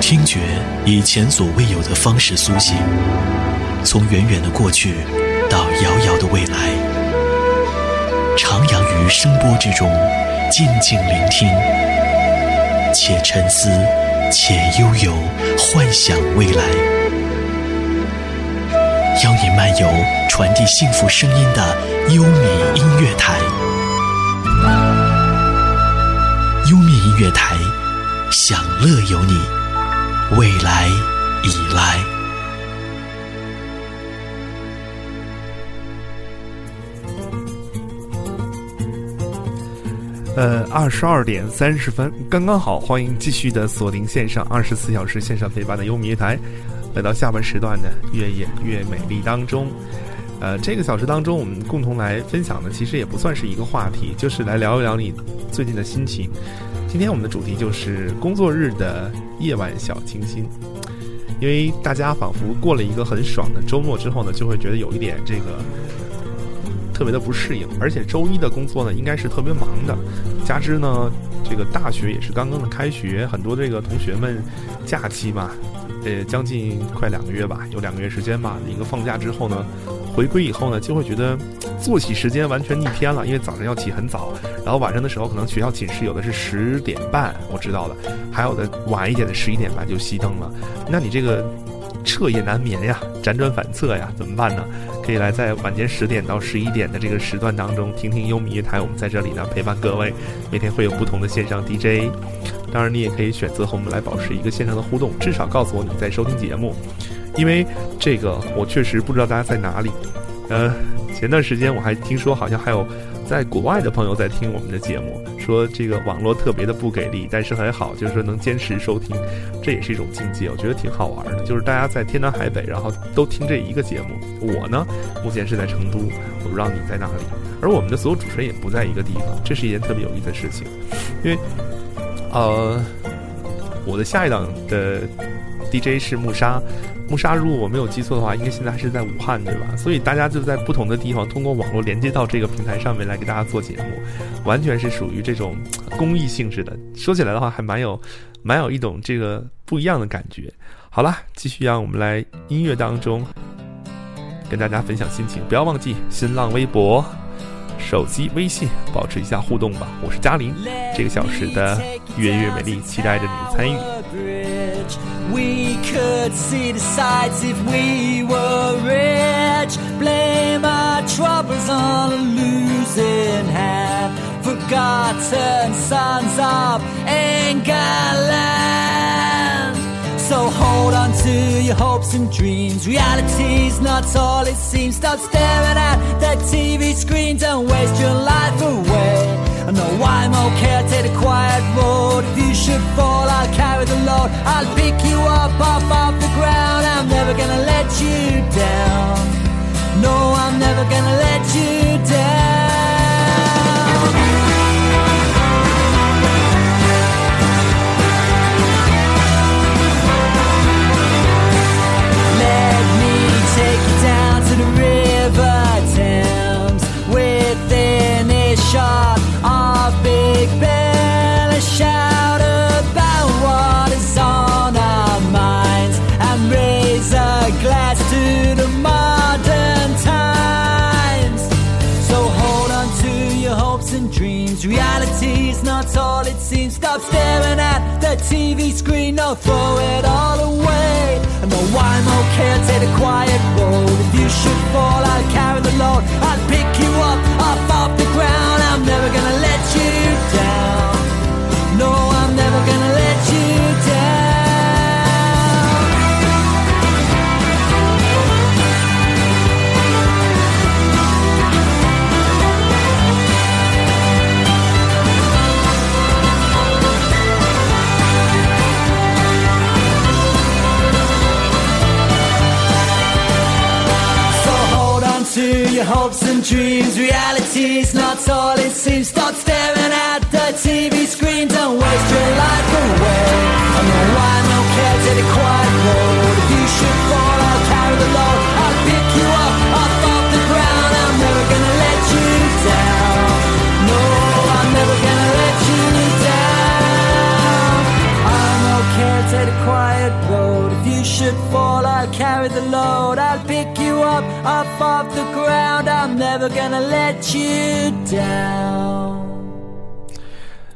听觉以前所未有的方式苏醒，从远远的过去到遥遥的未来，徜徉于声波之中，静静聆听，且沉思，且悠游，幻想未来。邀你漫游传递幸福声音的优米音乐台，优米音乐台，享乐有你，未来已来。呃，二十二点三十分，刚刚好，欢迎继续的锁定线上二十四小时线上陪伴的优米乐台，来到下半时段的越演越美丽当中。呃，这个小时当中，我们共同来分享的，其实也不算是一个话题，就是来聊一聊你最近的心情。今天我们的主题就是工作日的夜晚小清新，因为大家仿佛过了一个很爽的周末之后呢，就会觉得有一点这个。特别的不适应，而且周一的工作呢，应该是特别忙的。加之呢，这个大学也是刚刚的开学，很多这个同学们假期嘛，呃，将近快两个月吧，有两个月时间吧。一个放假之后呢，回归以后呢，就会觉得作息时间完全逆天了，因为早上要起很早，然后晚上的时候可能学校寝室有的是十点半，我知道了，还有的晚一点的十一点半就熄灯了。那你这个彻夜难眠呀，辗转反侧呀，怎么办呢？可以来在晚间十点到十一点的这个时段当中听听优米乐台，我们在这里呢陪伴各位，每天会有不同的线上 DJ，当然你也可以选择和我们来保持一个线上的互动，至少告诉我你在收听节目，因为这个我确实不知道大家在哪里，呃，前段时间我还听说好像还有。在国外的朋友在听我们的节目，说这个网络特别的不给力，但是还好，就是说能坚持收听，这也是一种境界，我觉得挺好玩的。就是大家在天南海北，然后都听这一个节目。我呢，目前是在成都，我不知道你在哪里。而我们的所有主持人也不在一个地方，这是一件特别有意思的事情。因为，呃，我的下一档的 DJ 是木沙。木沙，如果我没有记错的话，应该现在还是在武汉，对吧？所以大家就在不同的地方通过网络连接到这个平台上面来给大家做节目，完全是属于这种公益性质的。说起来的话，还蛮有，蛮有一种这个不一样的感觉。好了，继续让我们来音乐当中跟大家分享心情。不要忘记新浪微博、手机微信保持一下互动吧。我是嘉玲，这个小时的越越美丽，期待着你的参与。We could see the sights if we were rich. Blame our troubles on a losing hand. Forgotten sons of England. So hold on to your hopes and dreams. Reality's not all it seems. Stop staring at that TV screen. Don't waste your life away. I know I'm okay. I'll take the quiet road. If you should fall, I'll carry the load. I'll pick you up off off the ground. I'm never gonna let you down. No, I'm never gonna let you down. Stop staring at the TV screen, no, throw it all away. I know I'm okay, I'll take the quiet road. If you should fall, I'll carry the load. I'll dreams. Reality's not all it seems. Stop staring at the TV screen. Don't waste your life away. I know I'm okay. Take a quiet road. If you should fall, I'll carry the load. The load. I'll pick you up off off the ground. I'm never gonna let you down.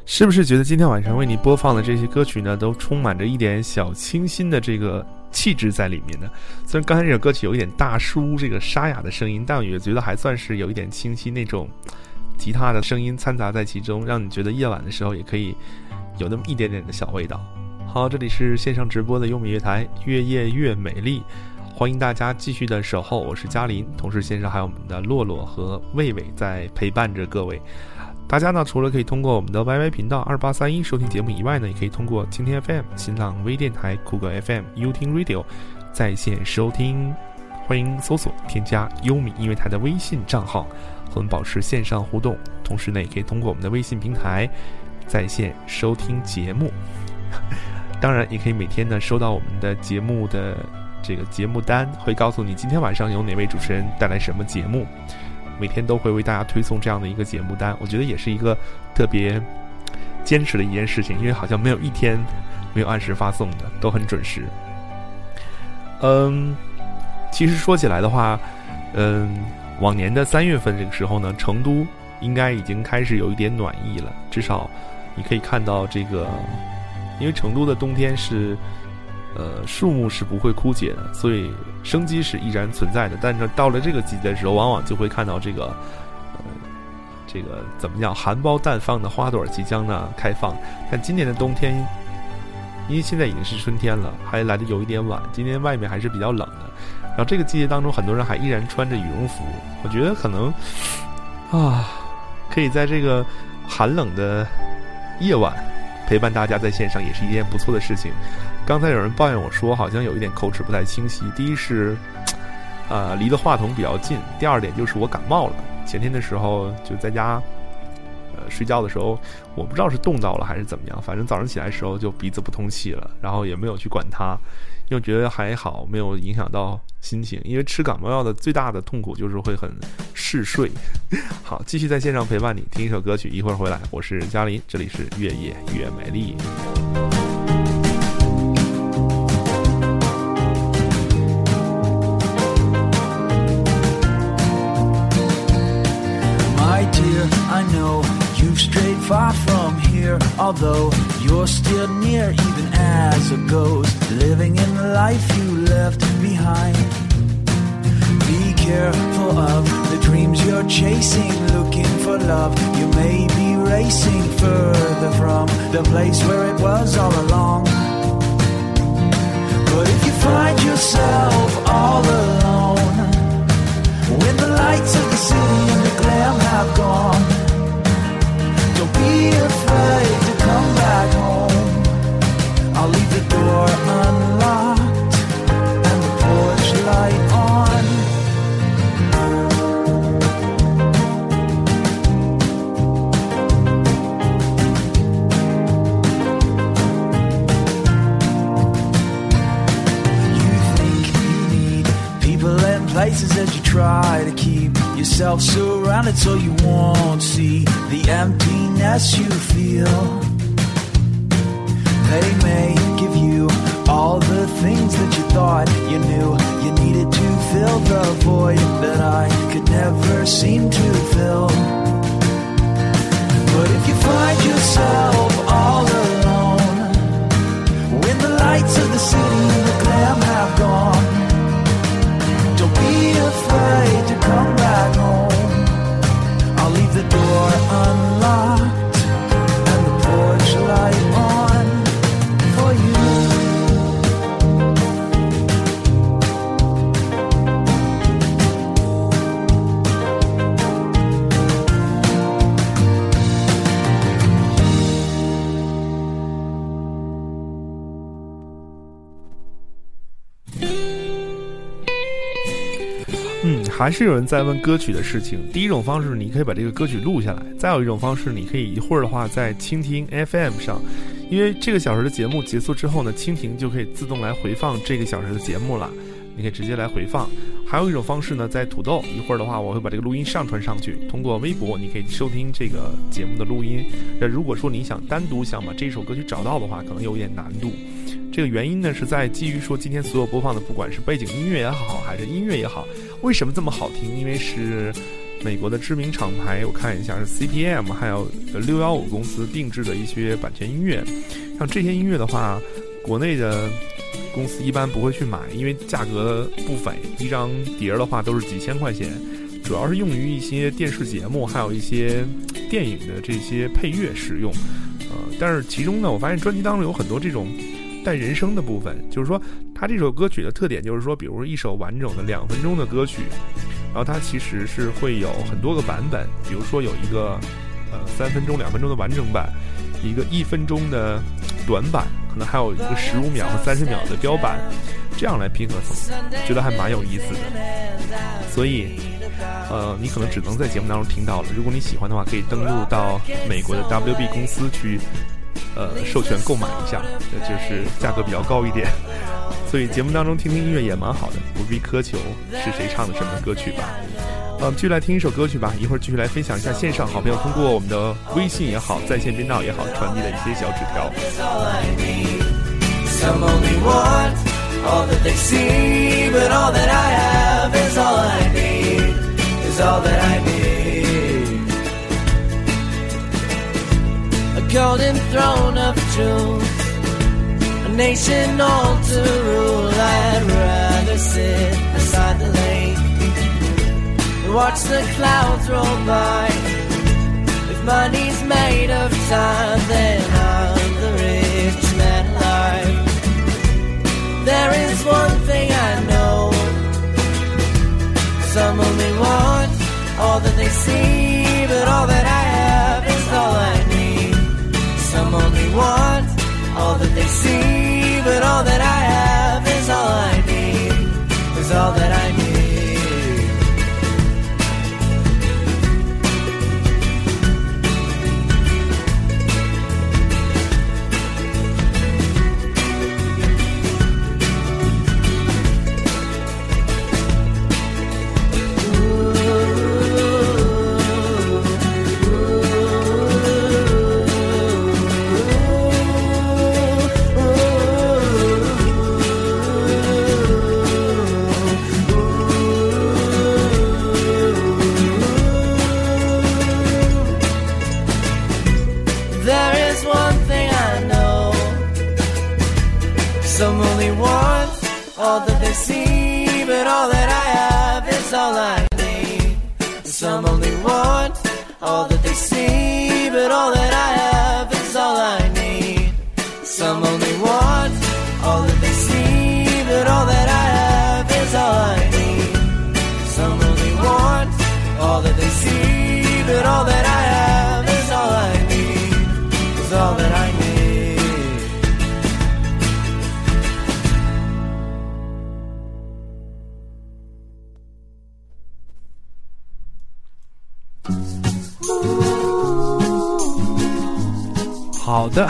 是不是觉得今天晚上为你播放的这些歌曲呢，都充满着一点小清新的这个气质在里面呢？虽然刚才这首歌曲有一点大叔这个沙哑的声音，但我也觉得还算是有一点清新那种吉他的声音掺杂在其中，让你觉得夜晚的时候也可以有那么一点点的小味道。好，这里是线上直播的优美乐台，越夜越美丽，欢迎大家继续的守候，我是嘉林，同时线上还有我们的洛洛和魏魏在陪伴着各位。大家呢，除了可以通过我们的 YY 频道二八三一收听节目以外呢，也可以通过蜻蜓 FM、新浪微电台、酷狗 FM、优听 Radio 在线收听。欢迎搜索添加优米音乐台的微信账号，和我们保持线上互动。同时呢，也可以通过我们的微信平台在线收听节目。当然，也可以每天呢收到我们的节目的这个节目单，会告诉你今天晚上有哪位主持人带来什么节目。每天都会为大家推送这样的一个节目单，我觉得也是一个特别坚持的一件事情，因为好像没有一天没有按时发送的，都很准时。嗯，其实说起来的话，嗯，往年的三月份这个时候呢，成都应该已经开始有一点暖意了，至少你可以看到这个，因为成都的冬天是。呃，树木是不会枯竭的，所以生机是依然存在的。但是到了这个季节的时候，往往就会看到这个，呃，这个怎么样，含苞待放的花朵即将呢开放。看今年的冬天，因为现在已经是春天了，还来的有一点晚。今天外面还是比较冷的，然后这个季节当中，很多人还依然穿着羽绒服。我觉得可能啊，可以在这个寒冷的夜晚陪伴大家在线上，也是一件不错的事情。刚才有人抱怨我说，好像有一点口齿不太清晰。第一是，呃，离的话筒比较近；第二点就是我感冒了。前天的时候就在家，呃，睡觉的时候，我不知道是冻到了还是怎么样，反正早上起来的时候就鼻子不通气了，然后也没有去管它，因为觉得还好，没有影响到心情。因为吃感冒药的最大的痛苦就是会很嗜睡。好，继续在线上陪伴你，听一首歌曲，一会儿回来。我是嘉林，这里是越夜越美丽。You've far from here, although you're still near, even as a ghost, Living in the life you left behind. Be careful of the dreams you're chasing, looking for love. You may be racing further from the place where it was all along. But if you find yourself all alone, when the lights of the city and the glam have gone emptiness you feel. 还是有人在问歌曲的事情。第一种方式，你可以把这个歌曲录下来；再有一种方式，你可以一会儿的话在蜻蜓 FM 上，因为这个小时的节目结束之后呢，蜻蜓就可以自动来回放这个小时的节目了，你可以直接来回放。还有一种方式呢，在土豆，一会儿的话我会把这个录音上传上去，通过微博你可以收听这个节目的录音。那如果说你想单独想把这首歌曲找到的话，可能有点难度。这个原因呢是在基于说今天所有播放的，不管是背景音乐也好，还是音乐也好，为什么这么好听？因为是美国的知名厂牌，我看一下是 CPM 还有六幺五公司定制的一些版权音乐。像这些音乐的话，国内的公司一般不会去买，因为价格不菲，一张碟的话都是几千块钱。主要是用于一些电视节目，还有一些电影的这些配乐使用，呃，但是其中呢，我发现专辑当中有很多这种带人声的部分，就是说，它这首歌曲的特点就是说，比如一首完整的两分钟的歌曲，然后它其实是会有很多个版本，比如说有一个呃三分钟、两分钟的完整版，一个一分钟的短版，可能还有一个十五秒和三十秒的标版，这样来拼合成，觉得还蛮有意思的，所以。呃，你可能只能在节目当中听到了。如果你喜欢的话，可以登录到美国的 WB 公司去，呃，授权购买一下，就是价格比较高一点。所以节目当中听听音乐也蛮好的，不必苛求是谁唱的什么歌曲吧。呃，继续来听一首歌曲吧。一会儿继续来分享一下线上好朋友通过我们的微信也好，在线频道也好传递的一些小纸条。Golden throne of truth, a nation all to rule. I'd rather sit beside the lake and watch the clouds roll by. If money's made of time, then I'm the rich man alive. There is one thing I know some only want all that they see, but all that I have is all I. Some only want all that they see, but all that I have is all I need. Is all that I need. 好的，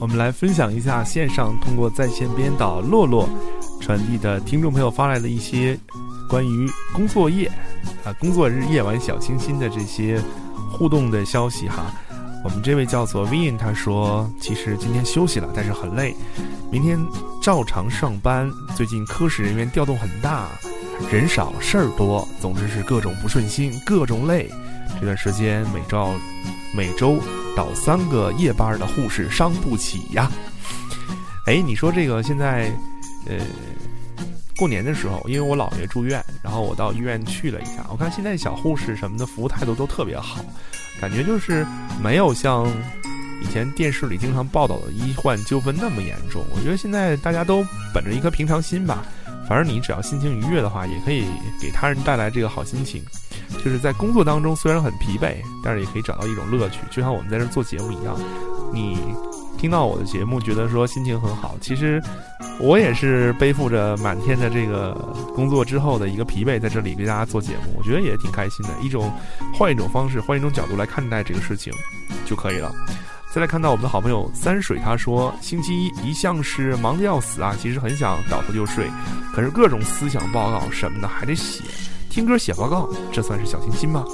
我们来分享一下线上通过在线编导洛洛传递的听众朋友发来的一些关于工作夜啊工作日夜晚小清新的这些互动的消息哈。我们这位叫做 Vin，他说其实今天休息了，但是很累，明天照常上班。最近科室人员调动很大，人少事儿多，总之是各种不顺心，各种累。这段时间每照每周。倒三个夜班的护士伤不起呀！哎，你说这个现在，呃，过年的时候，因为我姥爷住院，然后我到医院去了一下，我看现在小护士什么的服务态度都特别好，感觉就是没有像以前电视里经常报道的医患纠纷那么严重。我觉得现在大家都本着一颗平常心吧，反正你只要心情愉悦的话，也可以给他人带来这个好心情。就是在工作当中虽然很疲惫，但是也可以找到一种乐趣，就像我们在这做节目一样。你听到我的节目，觉得说心情很好，其实我也是背负着满天的这个工作之后的一个疲惫，在这里给大家做节目，我觉得也挺开心的。一种换一种方式，换一种角度来看待这个事情就可以了。再来看到我们的好朋友三水，他说星期一一向是忙得要死啊，其实很想倒头就睡，可是各种思想报告什么的还得写。听歌写报告，这算是小清新吗？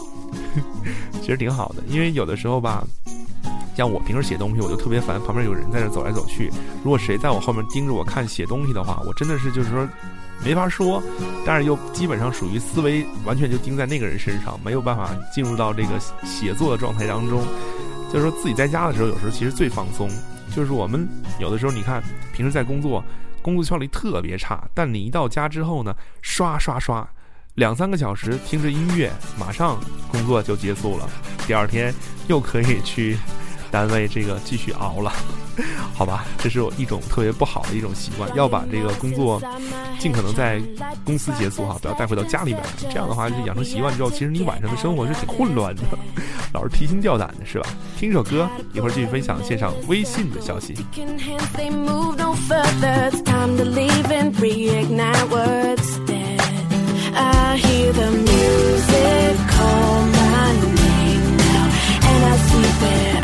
其实挺好的，因为有的时候吧，像我平时写东西，我就特别烦旁边有人在那走来走去。如果谁在我后面盯着我看写东西的话，我真的是就是说没法说，但是又基本上属于思维完全就盯在那个人身上，没有办法进入到这个写作的状态当中。就是说自己在家的时候，有时候其实最放松。就是我们有的时候，你看平时在工作，工作效率特别差，但你一到家之后呢，刷刷刷，两三个小时听着音乐，马上工作就结束了，第二天又可以去。单位这个继续熬了，好吧，这是我一种特别不好的一种习惯，要把这个工作尽可能在公司结束哈，不要带回到家里边。这样的话，就养成习惯之后，其实你晚上的生活是挺混乱的，老是提心吊胆的，是吧？听一首歌，一会儿继续分享线上微信的消息。I hear the music call my name now, and I.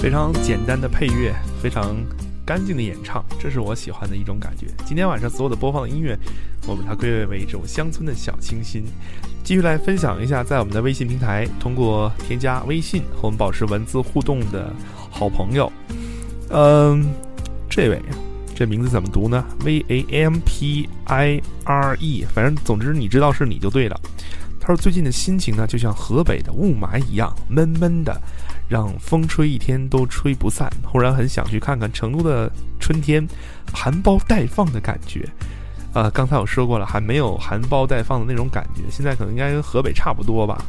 非常简单的配乐，非常干净的演唱，这是我喜欢的一种感觉。今天晚上所有的播放的音乐，我把它归类为一种乡村的小清新。继续来分享一下，在我们的微信平台通过添加微信和我们保持文字互动的好朋友，嗯，这位，这名字怎么读呢？V A M P I R E，反正总之你知道是你就对了。他说最近的心情呢，就像河北的雾霾一样闷闷的。让风吹一天都吹不散，忽然很想去看看成都的春天，含苞待放的感觉。呃，刚才我说过了，还没有含苞待放的那种感觉，现在可能应该跟河北差不多吧。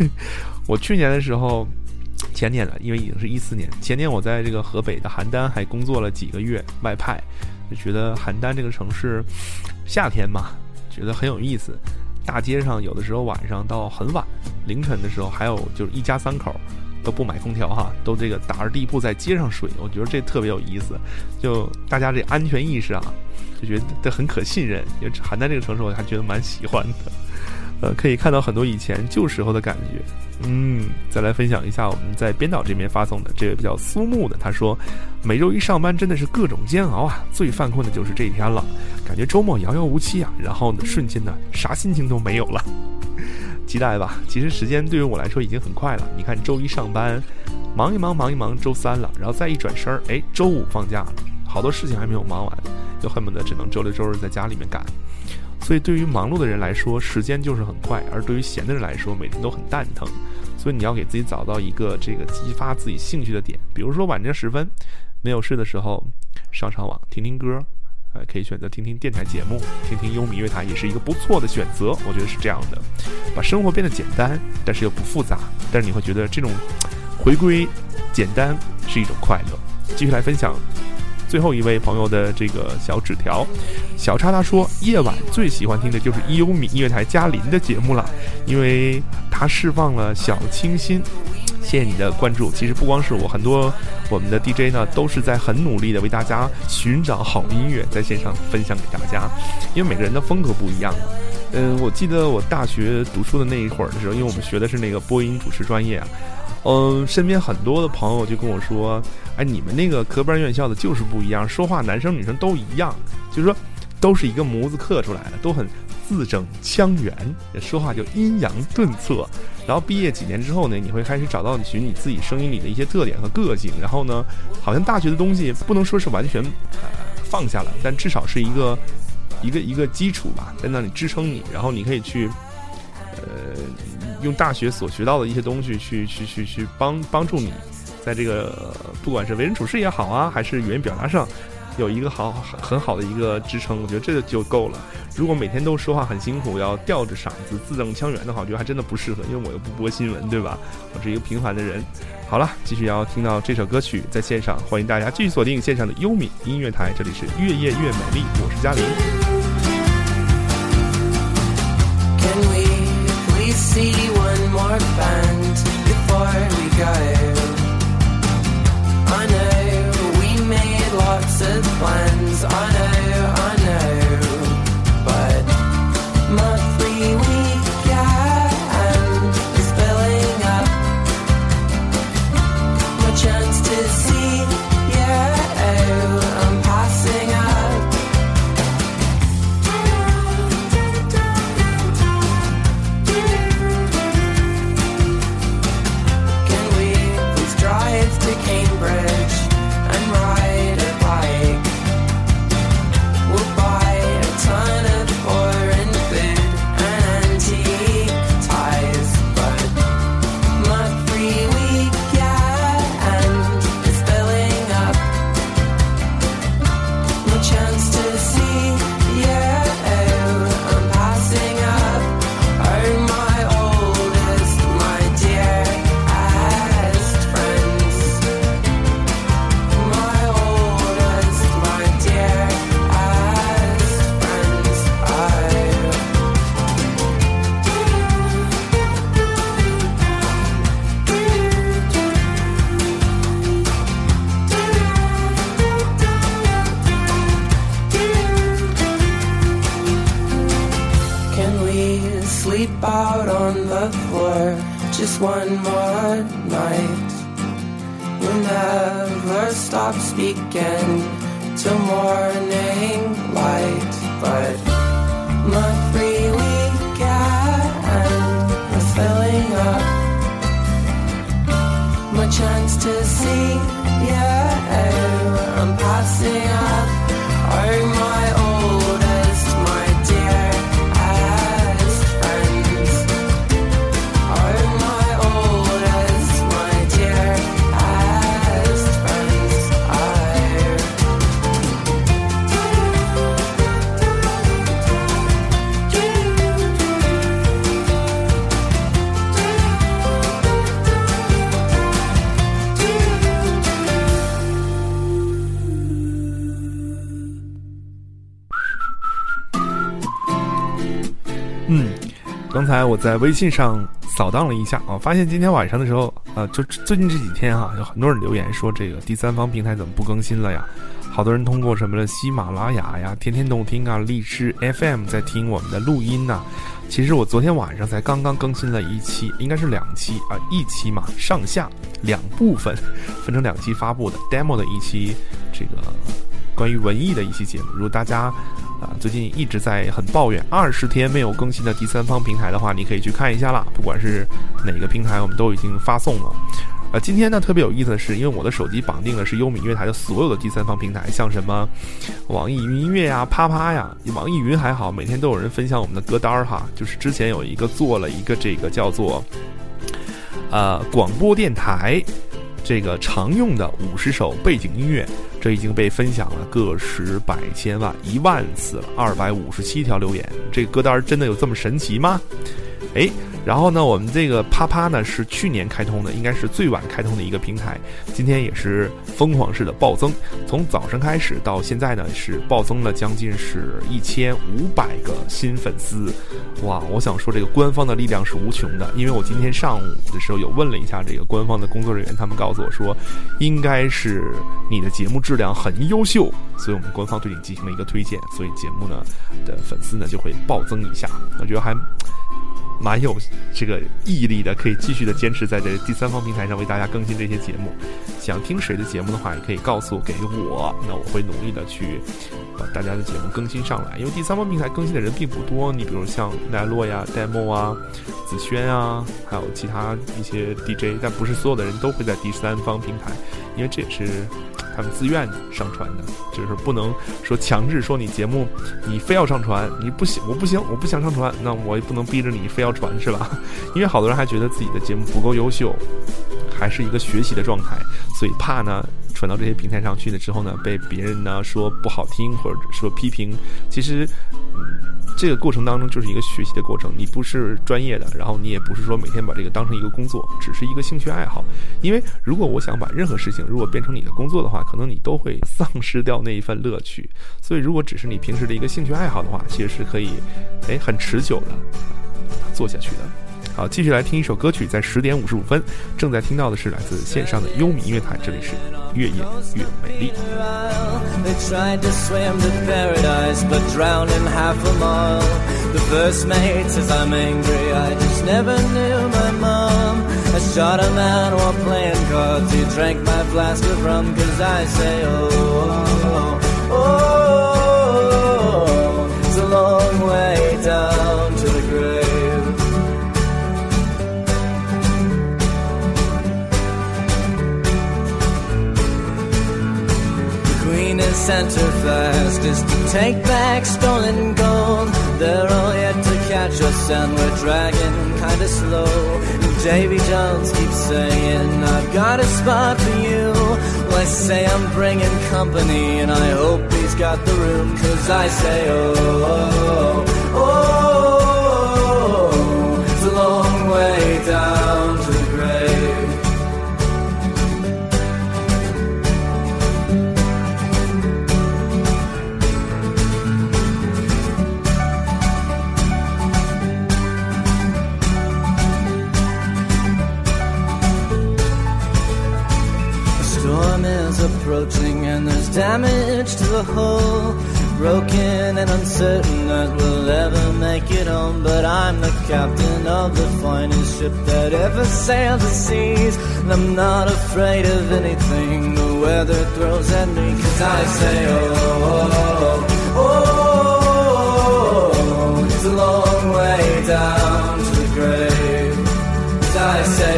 我去年的时候，前年了，因为已经是一四年，前年我在这个河北的邯郸还工作了几个月外派，就觉得邯郸这个城市，夏天嘛，觉得很有意思。大街上有的时候晚上到很晚，凌晨的时候还有就是一家三口。都不买空调哈，都这个打着地铺在街上睡，我觉得这特别有意思，就大家这安全意识啊，就觉得很可信任。因为邯郸这个城市，我还觉得蛮喜欢的，呃，可以看到很多以前旧时候的感觉。嗯，再来分享一下我们在编导这边发送的这位比较苏木的，他说，每周一上班真的是各种煎熬啊，最犯困的就是这一天了，感觉周末遥遥无期啊，然后呢，瞬间呢，啥心情都没有了。期待吧。其实时间对于我来说已经很快了。你看，周一上班，忙一忙，忙一忙，周三了，然后再一转身儿，哎，周五放假了，好多事情还没有忙完，就恨不得只能周六周日在家里面干。所以，对于忙碌的人来说，时间就是很快；而对于闲的人来说，每天都很蛋疼。所以，你要给自己找到一个这个激发自己兴趣的点，比如说晚间时分没有事的时候，上上网听听歌，呃，可以选择听听电台节目，听听优米乐台也是一个不错的选择。我觉得是这样的，把生活变得简单，但是又不复杂，但是你会觉得这种回归简单是一种快乐。继续来分享。最后一位朋友的这个小纸条，小叉他说，夜晚最喜欢听的就是优米音乐台嘉林的节目了，因为他释放了小清新。谢谢你的关注。其实不光是我，很多我们的 DJ 呢都是在很努力的为大家寻找好音乐，在线上分享给大家。因为每个人的风格不一样。嗯，我记得我大学读书的那一会儿的时候，因为我们学的是那个播音主持专业啊。嗯，身边很多的朋友就跟我说：“哎，你们那个科班院校的就是不一样，说话男生女生都一样，就是说都是一个模子刻出来的，都很字正腔圆，说话就阴阳顿挫。然后毕业几年之后呢，你会开始找到你寻你自己声音里的一些特点和个性。然后呢，好像大学的东西不能说是完全呃放下了，但至少是一个一个一个基础吧，在那里支撑你。然后你可以去呃。”用大学所学到的一些东西去去去去帮帮助你，在这个不管是为人处事也好啊，还是语言表达上，有一个好很好的一个支撑，我觉得这个就够了。如果每天都说话很辛苦，要吊着嗓子字正腔圆的话，我觉得还真的不适合，因为我又不播新闻，对吧？我是一个平凡的人。好了，继续要听到这首歌曲，在线上，欢迎大家继续锁定线上的优米音乐台，这里是越夜越美丽，我是嘉玲。see one more band before we go. with. 嗯，我在微信上扫荡了一下啊，发现今天晚上的时候，呃，就最近这几天哈，有很多人留言说这个第三方平台怎么不更新了呀？好多人通过什么的喜马拉雅呀、天天动听啊、荔枝 FM 在听我们的录音呢。其实我昨天晚上才刚刚更新了一期，应该是两期啊，一期嘛，上下两部分，分成两期发布的 demo 的一期这个关于文艺的一期节目。如果大家啊最近一直在很抱怨二十天没有更新的第三方平台的话，你可以去看一下啦。不管是哪个平台，我们都已经发送了。呃，今天呢特别有意思的是，因为我的手机绑定的是优米音乐台的所有的第三方平台，像什么网易云音乐呀、啪啪呀，网易云还好，每天都有人分享我们的歌单儿哈。就是之前有一个做了一个这个叫做呃广播电台这个常用的五十首背景音乐，这已经被分享了个十百千万一万次了，二百五十七条留言，这个歌单真的有这么神奇吗？哎。然后呢，我们这个啪啪呢是去年开通的，应该是最晚开通的一个平台。今天也是疯狂式的暴增，从早上开始到现在呢是暴增了将近是一千五百个新粉丝。哇，我想说这个官方的力量是无穷的，因为我今天上午的时候有问了一下这个官方的工作人员，他们告诉我说，应该是你的节目质量很优秀，所以我们官方对你进行了一个推荐，所以节目呢的粉丝呢就会暴增一下。我觉得还。蛮有这个毅力的，可以继续的坚持在这第三方平台上为大家更新这些节目。想听谁的节目的话，也可以告诉给我，那我会努力的去把大家的节目更新上来。因为第三方平台更新的人并不多，你比如像奈落呀、demo 啊、子轩啊，还有其他一些 DJ，但不是所有的人都会在第三方平台，因为这也是。他们自愿上传的，就是不能说强制说你节目你非要上传，你不行，我不行，我不想上传，那我也不能逼着你非要要传，是吧？因为好多人还觉得自己的节目不够优秀，还是一个学习的状态，所以怕呢传到这些平台上去了之后呢，被别人呢说不好听或者说批评，其实。这个过程当中就是一个学习的过程，你不是专业的，然后你也不是说每天把这个当成一个工作，只是一个兴趣爱好。因为如果我想把任何事情如果变成你的工作的话，可能你都会丧失掉那一份乐趣。所以如果只是你平时的一个兴趣爱好的话，其实是可以，哎，很持久的做下去的。好，继续来听一首歌曲，在十点五十五分，正在听到的是来自线上的优米音乐台，这里是越夜越美丽。sent her fast is to take back stolen gold. They're all yet to catch us and we're dragging kinda slow. And Davy Jones keeps saying, I've got a spot for you. Well, I say I'm bringing company and I hope he's got the room. Cause I say, oh, oh, oh, damage to the hull. Broken and uncertain that we'll ever make it home. But I'm the captain of the finest ship that ever sailed the seas. And I'm not afraid of anything the weather throws at me. Cause I say, oh, oh, oh, oh, it's a long way down to the grave. I say,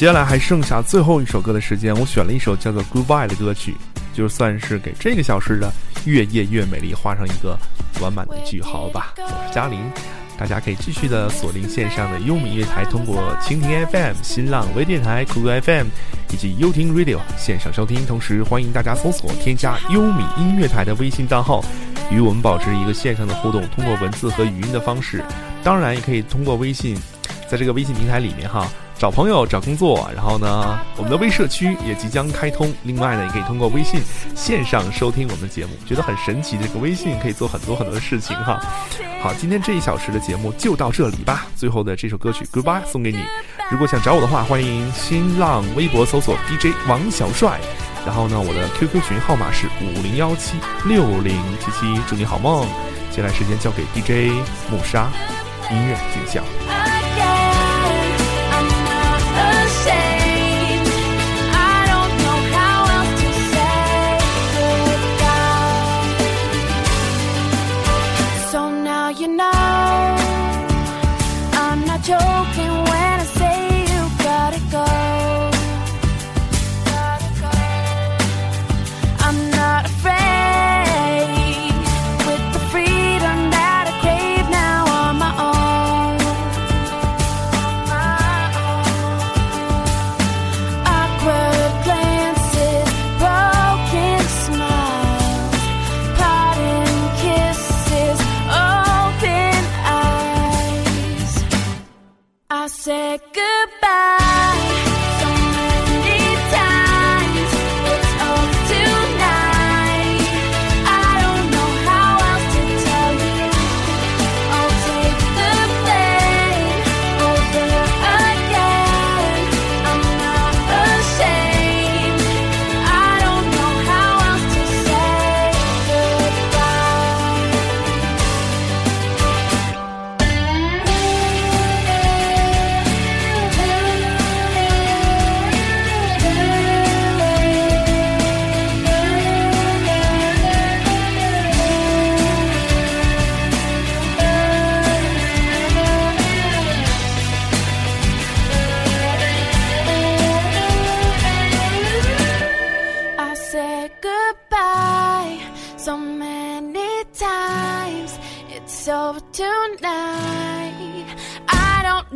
接下来还剩下最后一首歌的时间，我选了一首叫做《Goodbye》的歌曲，就算是给这个小时的越夜越美丽画上一个完满的句号吧。我是嘉玲。大家可以继续的锁定线上的优米音乐台，通过蜻蜓 FM、新浪微电台、酷狗 FM 以及优听 Radio 线上收听。同时，欢迎大家搜索添加优米音乐台的微信账号，与我们保持一个线上的互动，通过文字和语音的方式。当然，也可以通过微信。在这个微信平台里面哈，找朋友、找工作，然后呢，我们的微社区也即将开通。另外呢，也可以通过微信线上收听我们的节目，觉得很神奇。这个微信可以做很多很多的事情哈。好，今天这一小时的节目就到这里吧。最后的这首歌曲《Goodbye》送给你。如果想找我的话，欢迎新浪微博搜索 DJ 王小帅。然后呢，我的 QQ 群号码是五零幺七六零七七。祝你好梦。接下来时间交给 DJ 木沙，音乐镜像。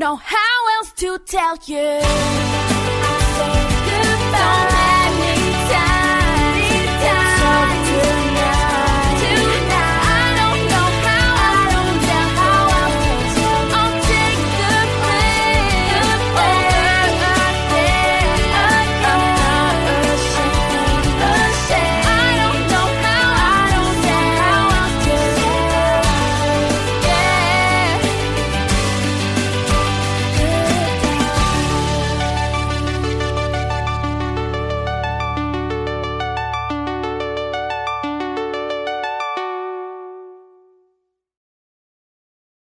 know how else to tell you. Goodbye.